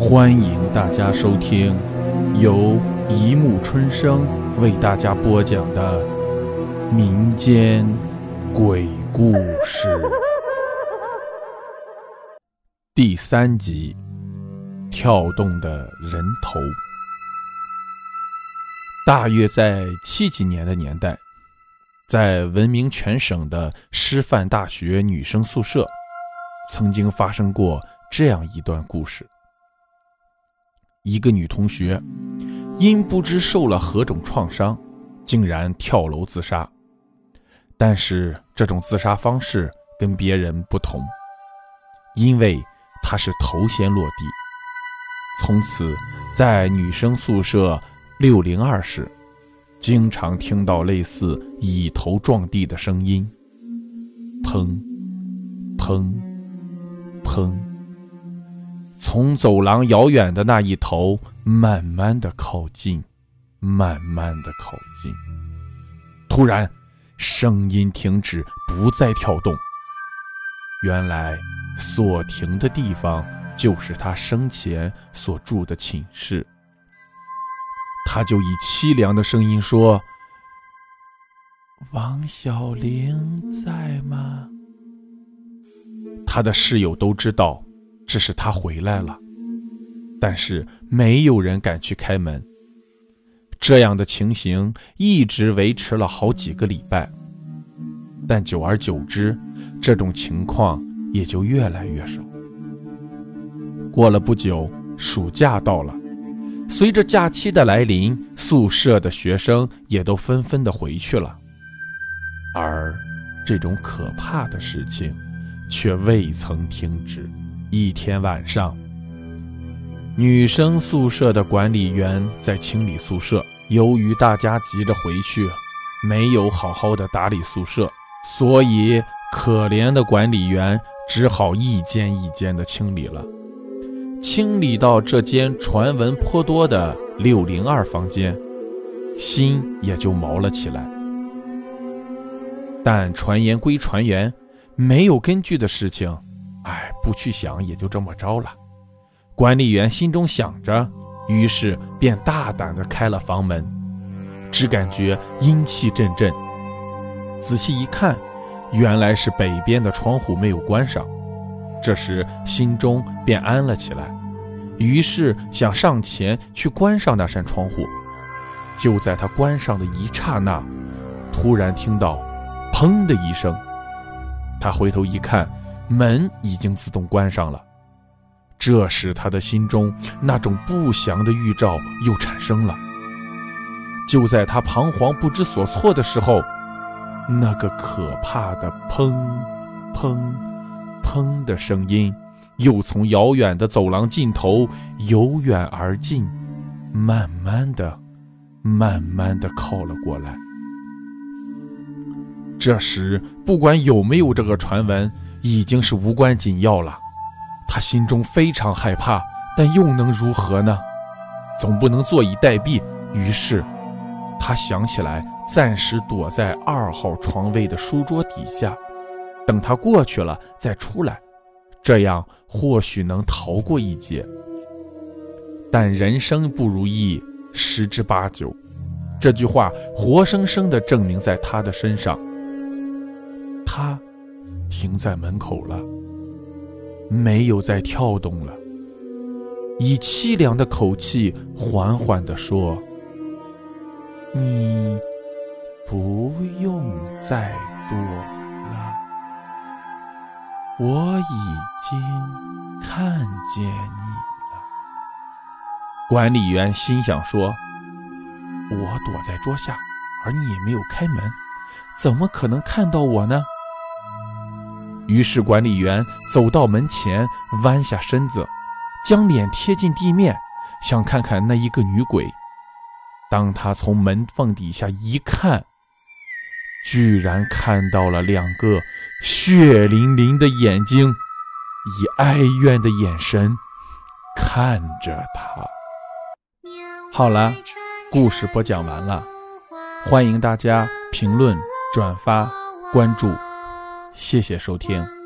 欢迎大家收听由一木春生为大家播讲的民间鬼故事第三集：跳动的人头。大约在七几年的年代，在闻名全省的师范大学女生宿舍，曾经发生过这样一段故事。一个女同学因不知受了何种创伤，竟然跳楼自杀。但是这种自杀方式跟别人不同，因为她是头先落地。从此，在女生宿舍六零二室，经常听到类似以头撞地的声音，砰，砰，砰。从走廊遥远的那一头慢慢的靠近，慢慢的靠近。突然，声音停止，不再跳动。原来，所停的地方就是他生前所住的寝室。他就以凄凉的声音说：“王小玲在吗？”他的室友都知道。这是他回来了，但是没有人敢去开门。这样的情形一直维持了好几个礼拜，但久而久之，这种情况也就越来越少。过了不久，暑假到了，随着假期的来临，宿舍的学生也都纷纷的回去了，而这种可怕的事情却未曾停止。一天晚上，女生宿舍的管理员在清理宿舍。由于大家急着回去，没有好好的打理宿舍，所以可怜的管理员只好一间一间的清理了。清理到这间传闻颇多的六零二房间，心也就毛了起来。但传言归传言，没有根据的事情。哎，不去想也就这么着了。管理员心中想着，于是便大胆地开了房门，只感觉阴气阵阵。仔细一看，原来是北边的窗户没有关上。这时心中便安了起来，于是想上前去关上那扇窗户。就在他关上的一刹那，突然听到“砰”的一声，他回头一看。门已经自动关上了，这时他的心中那种不祥的预兆又产生了。就在他彷徨不知所措的时候，那个可怕的“砰，砰，砰”的声音又从遥远的走廊尽头由远而近，慢慢的、慢慢的靠了过来。这时，不管有没有这个传闻。已经是无关紧要了，他心中非常害怕，但又能如何呢？总不能坐以待毙。于是，他想起来暂时躲在二号床位的书桌底下，等他过去了再出来，这样或许能逃过一劫。但人生不如意十之八九，这句话活生生的证明在他的身上。他。停在门口了，没有再跳动了。以凄凉的口气缓缓地说：“你不用再躲了，我已经看见你了。”管理员心想说：“我躲在桌下，而你也没有开门，怎么可能看到我呢？”于是，管理员走到门前，弯下身子，将脸贴近地面，想看看那一个女鬼。当他从门缝底下一看，居然看到了两个血淋淋的眼睛，以哀怨的眼神看着他。好了，故事播讲完了，欢迎大家评论、转发、关注。谢谢收听。